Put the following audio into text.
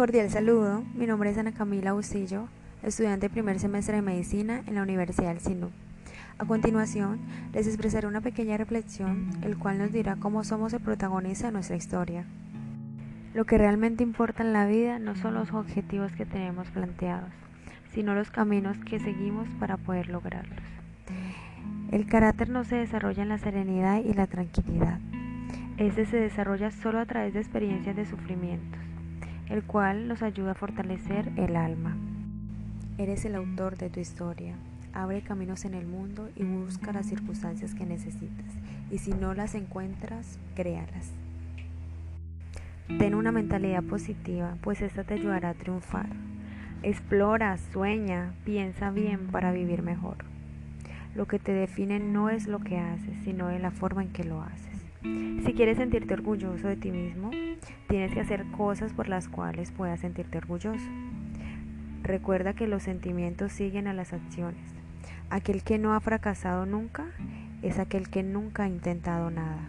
Cordial saludo, mi nombre es Ana Camila Bustillo, estudiante de primer semestre de Medicina en la Universidad del Sinú. A continuación, les expresaré una pequeña reflexión, el cual nos dirá cómo somos el protagonista de nuestra historia. Lo que realmente importa en la vida no son los objetivos que tenemos planteados, sino los caminos que seguimos para poder lograrlos. El carácter no se desarrolla en la serenidad y la tranquilidad. Este se desarrolla solo a través de experiencias de sufrimientos el cual nos ayuda a fortalecer el alma. Eres el autor de tu historia. Abre caminos en el mundo y busca las circunstancias que necesitas. Y si no las encuentras, créalas. Ten una mentalidad positiva, pues esta te ayudará a triunfar. Explora, sueña, piensa bien para vivir mejor. Lo que te define no es lo que haces, sino la forma en que lo haces. Si quieres sentirte orgulloso de ti mismo, tienes que hacer cosas por las cuales puedas sentirte orgulloso. Recuerda que los sentimientos siguen a las acciones. Aquel que no ha fracasado nunca es aquel que nunca ha intentado nada.